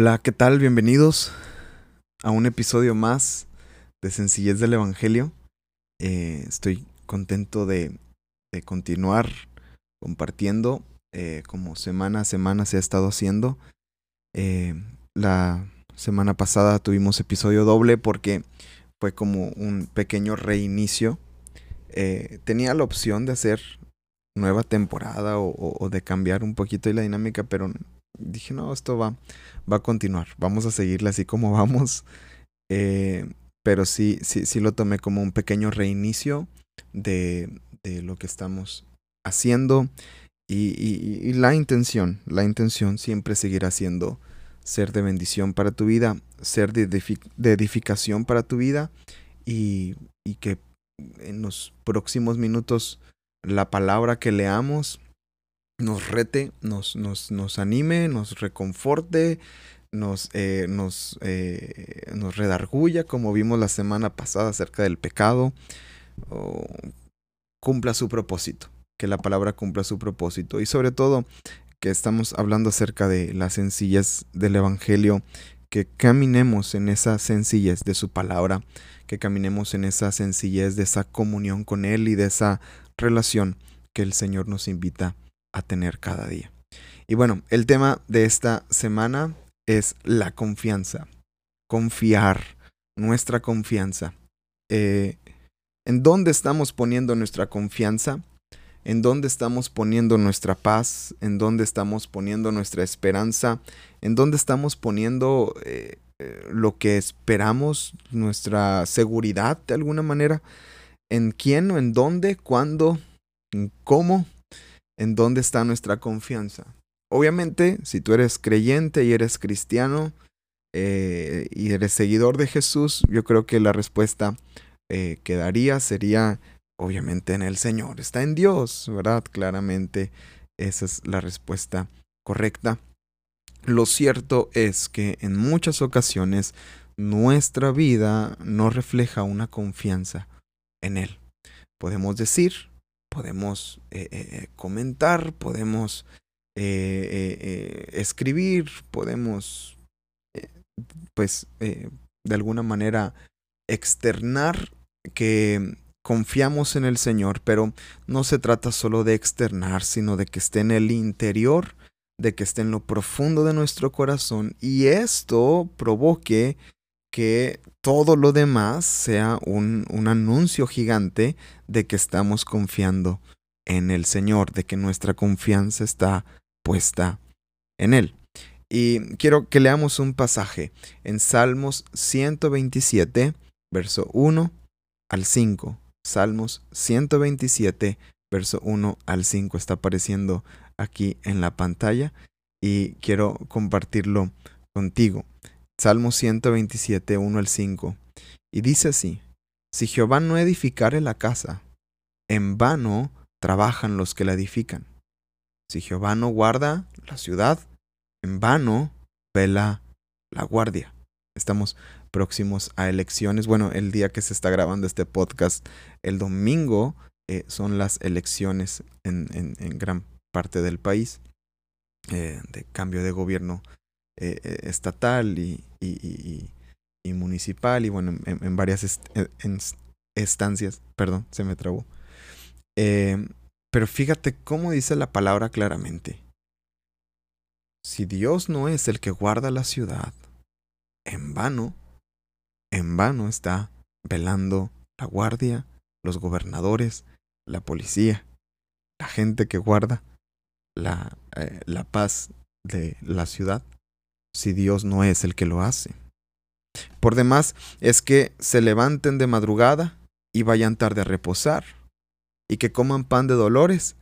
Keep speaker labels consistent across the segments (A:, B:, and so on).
A: Hola, ¿qué tal? Bienvenidos a un episodio más de Sencillez del Evangelio. Eh, estoy contento de, de continuar compartiendo eh, como semana a semana se ha estado haciendo. Eh, la semana pasada tuvimos episodio doble porque fue como un pequeño reinicio. tenía la opción de hacer nueva temporada o, o, de cambiar un poquito la dinámica, pero dije, no, esto va, va a continuar, vamos a seguirle así como vamos. Eh, pero sí, sí, sí lo tomé como un pequeño reinicio de, de lo que estamos haciendo y, y, la intención, la intención siempre seguirá siendo ser de bendición para tu vida, ser de, de edificación para tu vida y, y que en los próximos minutos la palabra que leamos nos rete, nos, nos, nos anime, nos reconforte, nos, eh, nos, eh, nos redarguya, como vimos la semana pasada acerca del pecado, o cumpla su propósito, que la palabra cumpla su propósito. Y sobre todo, que estamos hablando acerca de la sencillez del Evangelio, que caminemos en esa sencillez de su palabra, que caminemos en esa sencillez de esa comunión con Él y de esa relación que el Señor nos invita a tener cada día. Y bueno, el tema de esta semana es la confianza. Confiar, nuestra confianza. Eh, ¿En dónde estamos poniendo nuestra confianza? ¿En dónde estamos poniendo nuestra paz? ¿En dónde estamos poniendo nuestra esperanza? ¿En dónde estamos poniendo eh, eh, lo que esperamos, nuestra seguridad de alguna manera? ¿En quién o en dónde? ¿Cuándo? ¿Cómo? En dónde está nuestra confianza. Obviamente, si tú eres creyente y eres cristiano eh, y eres seguidor de Jesús, yo creo que la respuesta eh, que daría sería, obviamente, en el Señor. Está en Dios, ¿verdad? Claramente, esa es la respuesta correcta. Lo cierto es que en muchas ocasiones nuestra vida no refleja una confianza en Él. Podemos decir, podemos eh, eh, eh, comentar, podemos escribir, podemos, pues, de alguna manera externar que confiamos en el Señor, pero no se trata solo de externar, sino de que esté en el interior, de que esté en lo profundo de nuestro corazón y esto provoque que todo lo demás sea un, un, anuncio gigante de que estamos confiando en el Señor, de que nuestra confianza está puesta en Él. Y quiero que leamos un pasaje en Salmos 127, verso 1 al 5. Salmos 127, verso 1 al 5 está apareciendo aquí en la pantalla y quiero compartirlo contigo. Salmo 127, 1 al 5. Y dice así, Si Jehová no edificare la casa, en vano trabajan los que la edifican. Si Jehová no guarda la ciudad, en vano vela la guardia. Estamos próximos a elecciones. Bueno, el día que se está grabando este podcast, el domingo, eh, son las elecciones en, en, gran parte del país eh, de cambio de gobierno eh, eh, estatal y, y, municipal y bueno, en, varias est estancias, perdón, se me trabó. Eh, pero fíjate cómo dice la palabra claramente. Si Dios no es el que guarda la ciudad, en vano, en vano está velando la guardia, los gobernadores, la policía, la gente que guarda la, la paz de la ciudad si Dios no es el que lo hace. Por demás es que se levanten de madrugada y vayan tarde a reposar, y que coman pan de dolores,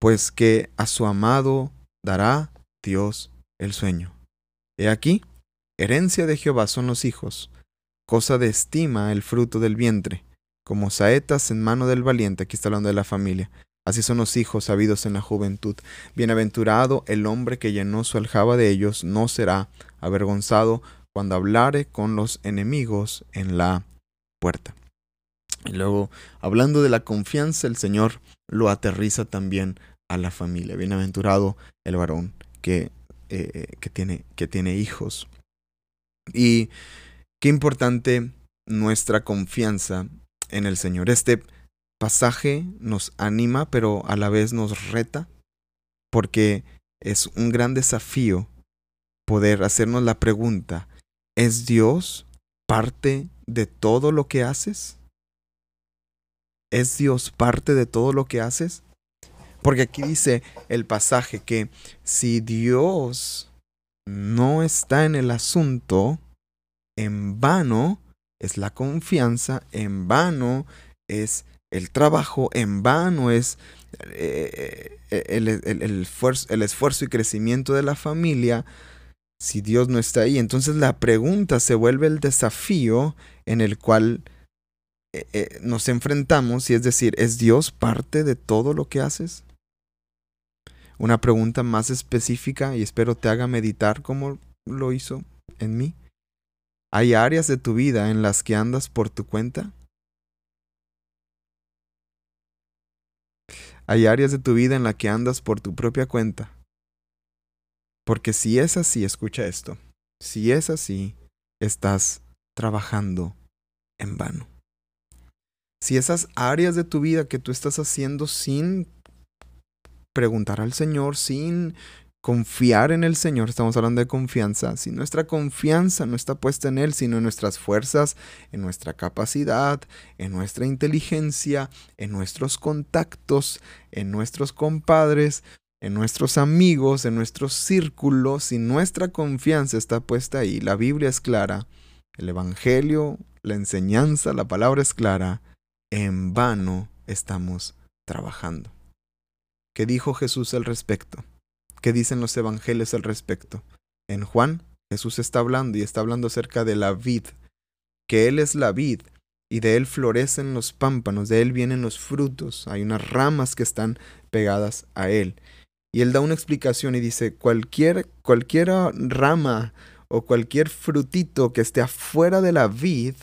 A: pues que a su amado dará Dios el sueño. He aquí, herencia de Jehová son los hijos, cosa de estima el fruto del vientre, como saetas en mano del valiente, aquí está hablando de la familia, Así son los hijos sabidos en la juventud. Bienaventurado el hombre que llenó su aljaba de ellos, no será avergonzado cuando hablare con los enemigos en la puerta. Y luego, hablando de la confianza, el Señor lo aterriza también a la familia. Bienaventurado el varón que eh, que, tiene, que tiene hijos. Y qué importante nuestra confianza en el Señor. Este pasaje nos anima, pero a la vez nos reta, porque es un gran desafío poder hacernos la pregunta, ¿es Dios parte de todo lo que haces? ¿Es Dios parte de todo lo que haces? Porque aquí dice el pasaje que si Dios no está en el asunto, en vano es la confianza, en vano es el trabajo, en vano es eh, eh, el, esfuerzo, y crecimiento de la familia si Dios no está ahí. Entonces la pregunta se vuelve el desafío en el cual eh, nos enfrentamos y es decir, ¿es Dios parte de todo lo que haces? Una pregunta más específica y espero te haga meditar como lo hizo en mí. ¿Hay áreas de tu vida en las que andas por tu cuenta? Hay áreas de tu vida en las que andas por tu propia cuenta. Porque si es así, escucha esto, si es así, estás trabajando en vano. Si esas áreas de tu vida que tú estás haciendo sin preguntar al Señor, sin confiar en el Señor, estamos hablando de confianza, si nuestra confianza no está puesta en Él, sino en nuestras fuerzas, en nuestra capacidad, en nuestra inteligencia, en nuestros contactos, en nuestros compadres, en nuestros amigos, en nuestros círculos, si nuestra confianza está puesta ahí, la Biblia es clara, el Evangelio, la enseñanza, la palabra es clara, en vano estamos trabajando. ¿Qué dijo Jesús al respecto? ¿Qué dicen los evangelios al respecto? En Juan, Jesús está hablando y está hablando acerca de la vid, que Él es la vid y de Él florecen los pámpanos, de Él vienen los frutos, hay unas ramas que están pegadas a Él. Y Él da una explicación y dice, cualquier, cualquier rama o cualquier frutito que esté afuera de la vid,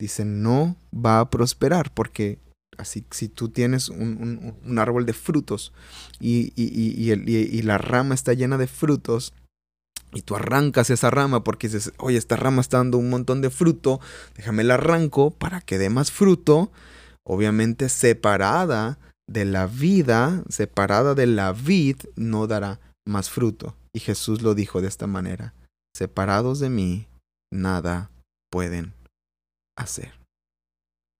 A: dice, no va a prosperar porque Así si tú tienes un, un, árbol de frutos y, y, y, la rama está llena de frutos y tú arrancas esa rama porque dices, oye, esta rama está dando un montón de fruto, déjame la arranco para que dé más fruto, obviamente separada de la vida, separada de la vid, no dará más fruto. Y Jesús lo dijo de esta manera, separados de mí, nada pueden hacer.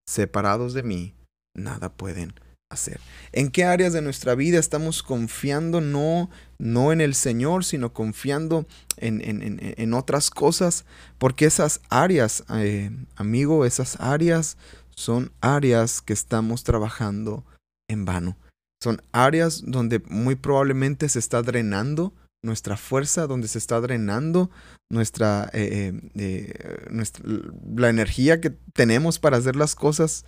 A: Separados de mí, nada pueden hacer. ¿En qué áreas de nuestra vida estamos confiando no, no en el Señor, sino confiando en, en, en otras cosas? Porque esas áreas, eh, amigo, esas áreas son áreas que estamos trabajando en vano. Son áreas donde muy probablemente se está drenando nuestra fuerza, donde se está drenando nuestra, eh, eh, nuestra la energía que tenemos para hacer las cosas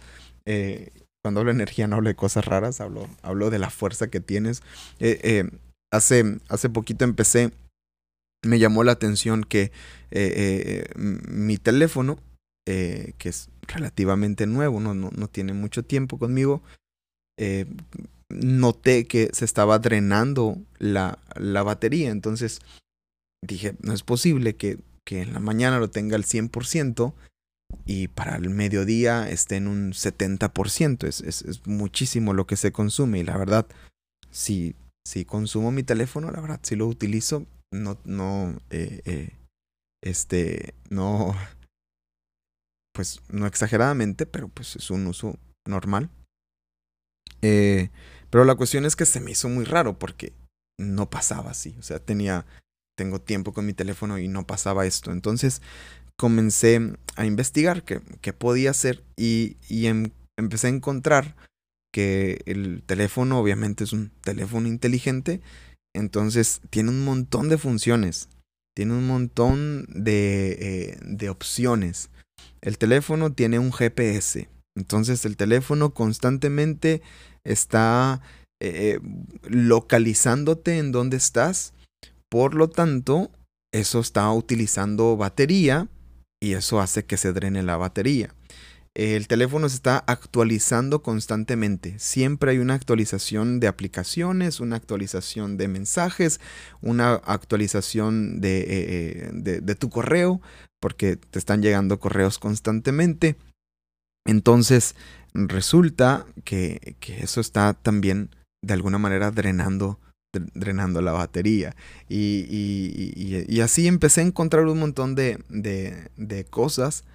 A: cuando hablo de energía no hablo de cosas raras, hablo, hablo de la fuerza que tienes. Eh, eh, hace, hace poquito empecé, me llamó la atención que eh, mi teléfono, que es relativamente nuevo, no, no, no tiene mucho tiempo conmigo, noté que se estaba drenando la, la, batería. Entonces dije, no es posible que, que en la mañana lo tenga al 100% y para el mediodía esté en un 70%. Es, es, es, muchísimo lo que se consume y la verdad, si, si consumo mi teléfono, la verdad, si lo utilizo, no, no, eh, eh, este, no, pues no exageradamente, pero pues es un uso normal. Eh, pero la cuestión es que se me hizo muy raro porque no pasaba así. O sea, tenía, tengo tiempo con mi teléfono y no pasaba esto. Entonces comencé a investigar qué, qué podía hacer y, y em, empecé a encontrar que el teléfono obviamente es un teléfono inteligente, entonces tiene un montón de funciones, tiene un montón de, eh, de opciones. El teléfono tiene un GPS, entonces el teléfono constantemente está eh, localizándote en dónde estás, por lo tanto, eso está utilizando batería y eso hace que se drene la batería. el teléfono se está actualizando constantemente. Siempre hay una actualización de aplicaciones, una actualización de mensajes, una actualización de, eh, eh, de, tu correo, porque te están llegando correos constantemente. Entonces, resulta que, que eso está también de alguna manera drenando drenando la batería. Y, y, y, así empecé a encontrar un montón de, de, de cosas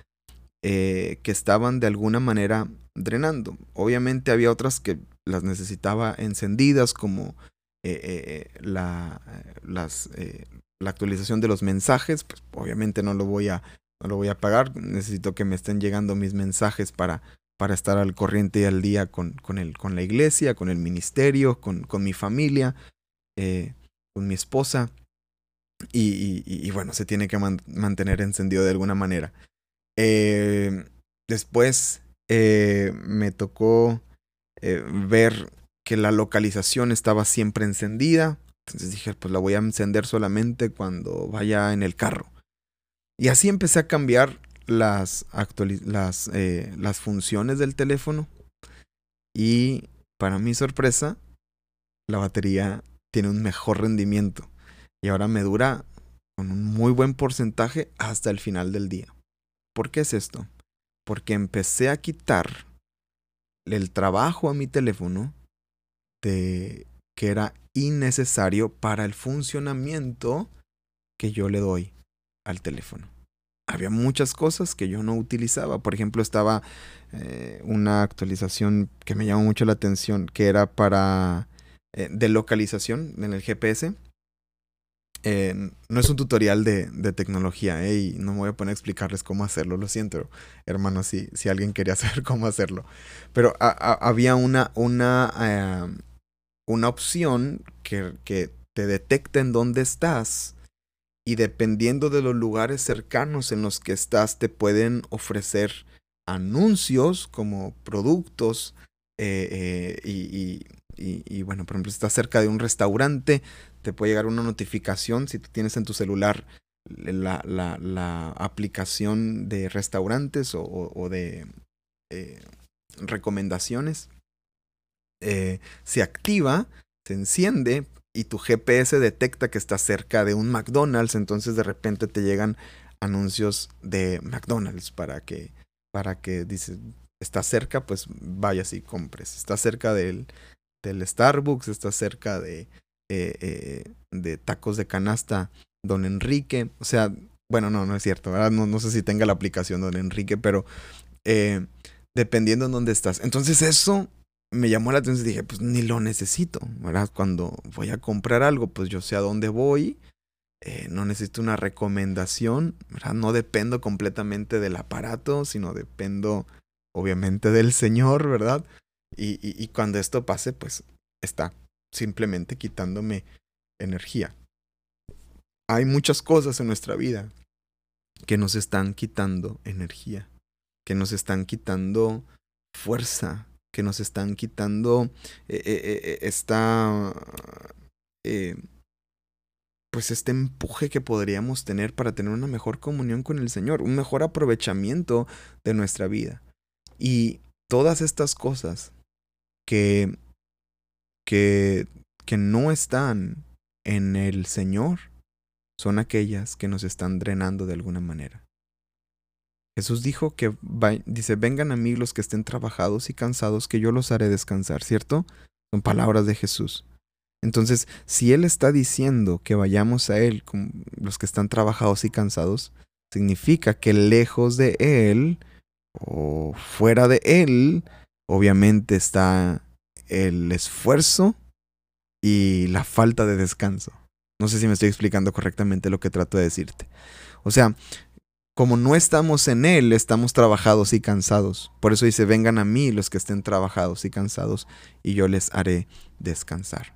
A: eh, que estaban de alguna manera drenando. Obviamente había otras que las necesitaba encendidas, como eh, eh, la, las, la actualización de los mensajes. Pues obviamente no lo voy a, no lo voy a pagar. Necesito que me estén llegando mis mensajes para, para estar al corriente y al día con, con, el, con la iglesia, con el ministerio, con, con mi familia, con mi esposa. Y, y, bueno, se tiene que mantener encendido de alguna manera. Eh, después eh, me tocó eh, ver que la localización estaba siempre encendida. Entonces dije, pues la voy a encender solamente cuando vaya en el carro. Y así empecé a cambiar las, las, las funciones del teléfono. Y para mi sorpresa, la batería tiene un mejor rendimiento. Y ahora me dura con un muy buen porcentaje hasta el final del día. ¿Por qué es esto? Porque empecé a quitar el trabajo a mi teléfono de que era innecesario para el funcionamiento que yo le doy al teléfono. Había muchas cosas que yo no utilizaba. Por ejemplo, estaba eh, una actualización que me llamó mucho la atención, que era para eh, de localización en el GPS no es un tutorial de, tecnología ¿eh? y no me voy a poner a explicarles cómo hacerlo, lo siento, hermano, si, si alguien quería saber cómo hacerlo. Pero había una, una, eh, una opción que, que te detecta en dónde estás y dependiendo de los lugares cercanos en los que estás te pueden ofrecer anuncios como productos eh, y, y, bueno, por ejemplo, si estás cerca de un restaurante, te puede llegar una notificación si tú tienes en tu celular la, la, aplicación de restaurantes o, de eh, recomendaciones. Eh, se activa, se enciende y tu GPS detecta que está cerca de un McDonald's, entonces de repente te llegan anuncios de McDonald's para que, para que dices, está cerca, pues vayas y compres. Está cerca del, del Starbucks, está cerca de, eh, eh, de tacos de canasta Don Enrique. O sea, bueno, no, no es cierto, ¿verdad? No, no sé si tenga la aplicación Don Enrique, pero eh, dependiendo en dónde estás. Entonces eso me llamó la atención y dije, pues ni lo necesito, ¿verdad? Cuando voy a comprar algo, pues yo sé a dónde voy. no necesito una recomendación, ¿verdad? No dependo completamente del aparato, sino dependo obviamente del Señor, ¿verdad? Y, y, cuando esto pase, pues está simplemente quitándome energía. Hay muchas cosas en nuestra vida que nos están quitando energía, que nos están quitando fuerza, que nos están quitando eh, eh, eh, esta, pues este empuje que podríamos tener para tener una mejor comunión con el Señor, un mejor aprovechamiento de nuestra vida. Y todas estas cosas que que, que no están en el Señor son aquellas que nos están drenando de alguna manera. Jesús dijo que, dice, vengan a mí los que estén trabajados y cansados, que yo los haré descansar, ¿cierto? Son palabras de Jesús. Entonces, si Él está diciendo que vayamos a Él, los que están trabajados y cansados, significa que lejos de Él o fuera de Él, obviamente está el esfuerzo y la falta de descanso. No sé si me estoy explicando correctamente lo que trato de decirte. O sea, como no estamos en Él, estamos trabajados y cansados. Por eso dice, vengan a mí los que estén trabajados y cansados, y yo les haré descansar.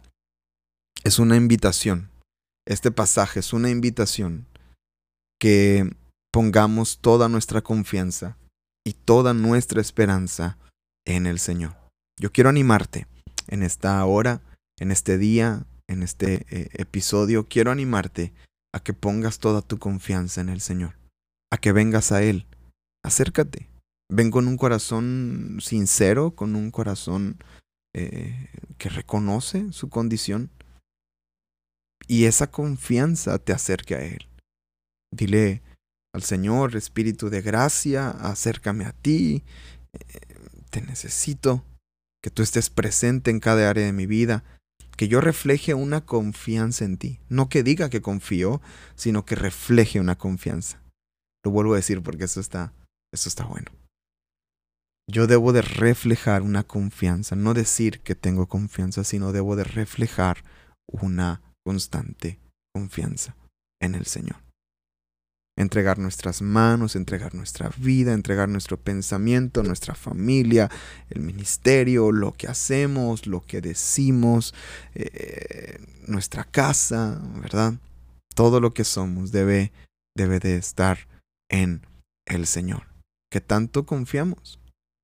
A: Es una invitación. Este pasaje es una invitación que pongamos toda nuestra confianza y toda nuestra esperanza en el Señor. Yo quiero animarte en esta hora, en este día, en este eh, episodio. Quiero animarte a que pongas toda tu confianza en el Señor, a que vengas a Él. Acércate, Ven con un corazón sincero, con un corazón eh, que reconoce su condición. Y esa confianza te acerca a Él. Dile al Señor, Espíritu de gracia, acércame a ti, necesito, que tú estés presente en cada área de mi vida, que yo refleje una confianza en ti. No que diga que confío, sino que refleje una confianza. Lo vuelvo a decir porque eso está, eso está bueno. Yo debo de reflejar una confianza, no decir que tengo confianza, sino debo de reflejar una constante confianza en el Señor. Entregar nuestras manos, entregar nuestra vida, entregar nuestro pensamiento, nuestra familia, el ministerio, lo que hacemos, lo que decimos, eh, nuestra casa, ¿verdad? Todo lo que somos debe, debe de estar en el Señor. Que tanto confiamos,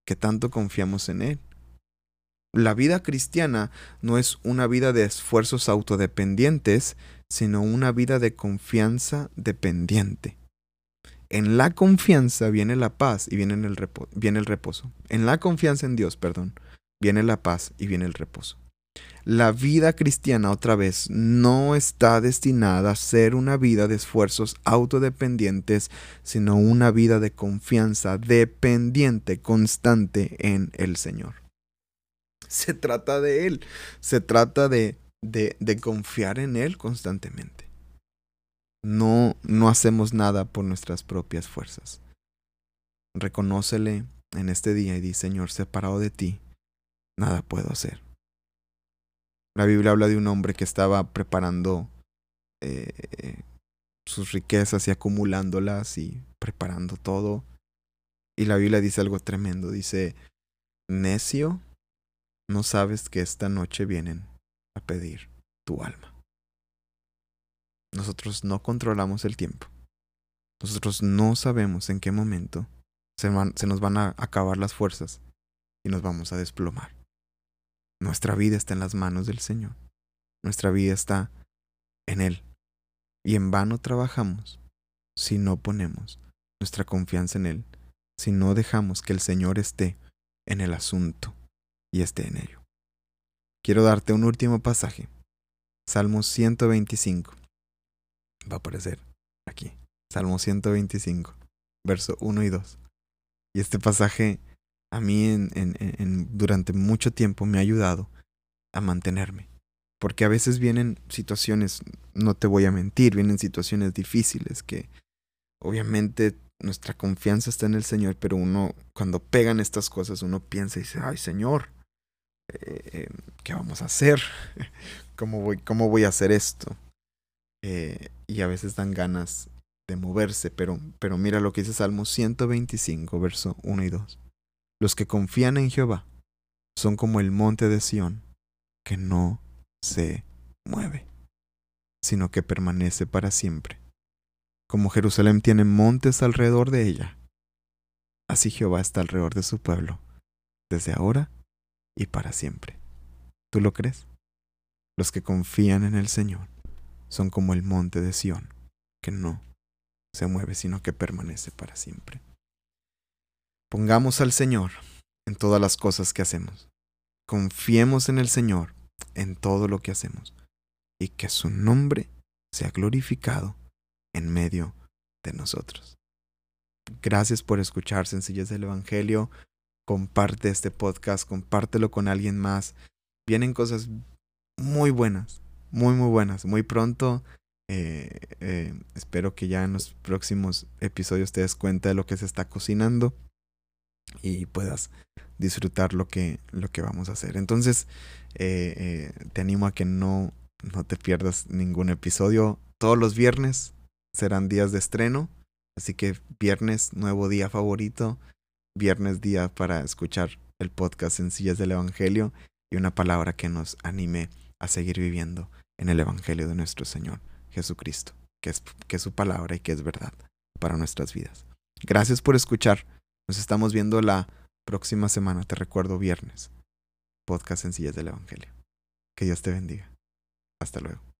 A: que tanto confiamos en Él. La vida cristiana no es una vida de esfuerzos autodependientes, sino una vida de confianza dependiente. En la confianza viene la paz y viene el, viene el reposo. En la confianza en Dios, perdón, viene la paz y viene el reposo. La vida cristiana, otra vez, no está destinada a ser una vida de esfuerzos autodependientes, sino una vida de confianza dependiente, constante en el Señor. Se trata de Él, se trata de, de, de confiar en Él constantemente. No, no hacemos nada por nuestras propias fuerzas. Reconócele en este día y di, Señor, separado de ti, nada puedo hacer. La Biblia habla de un hombre que estaba preparando eh, sus riquezas y acumulándolas y preparando todo. Y la Biblia dice algo tremendo. Dice, necio, no sabes que esta noche vienen a pedir tu alma. Nosotros no controlamos el tiempo. Nosotros no sabemos en qué momento se, nos van a acabar las fuerzas y nos vamos a desplomar. Nuestra vida está en las manos del Señor. Nuestra vida está en Él. Y en vano trabajamos si no ponemos nuestra confianza en Él, si no dejamos que el Señor esté en el asunto y esté en ello. Quiero darte un último pasaje. Salmo 125. Va a aparecer aquí. Salmo 125, verso 1 y 2. Y este pasaje a mí en, en, durante mucho tiempo me ha ayudado a mantenerme. Porque a veces vienen situaciones, no te voy a mentir, vienen situaciones difíciles que obviamente nuestra confianza está en el Señor, pero uno cuando pegan estas cosas uno piensa y dice, ay Señor, eh, ¿qué vamos a hacer? ¿Cómo voy, cómo voy a hacer esto? Eh, y a veces dan ganas de moverse, pero, pero mira lo que dice Salmo 125, verso 1 y 2. Los que confían en Jehová son como el monte de Sión, que no se mueve, sino que permanece para siempre. Como Jerusalén tiene montes alrededor de ella, así Jehová está alrededor de su pueblo, desde ahora y para siempre. ¿Tú lo crees? Los que confían en el Señor son como el monte de Sión, que no se mueve, sino que permanece para siempre. Pongamos al Señor en todas las cosas que hacemos. Confiemos en el Señor en todo lo que hacemos y que su nombre sea glorificado en medio de nosotros. Gracias por escuchar Sencillas del Evangelio. Comparte este podcast, compártelo con alguien más. Vienen cosas muy buenas, muy, muy buenas. Muy pronto, eh, eh, espero que ya en los próximos episodios te des cuenta de lo que se está cocinando y puedas disfrutar lo que, lo que vamos a hacer. Entonces, eh, eh, te animo a que no, no te pierdas ningún episodio. Todos los viernes serán días de estreno, así que viernes, nuevo día favorito, viernes día para escuchar el podcast Sencillas del Evangelio y una palabra que nos anime a seguir viviendo en el Evangelio de nuestro Señor Jesucristo, que es, que su palabra y que es verdad para nuestras vidas. Gracias por escuchar. Nos estamos viendo la próxima semana, te recuerdo viernes. Podcast Sencillas del Evangelio. Que Dios te bendiga. Hasta luego.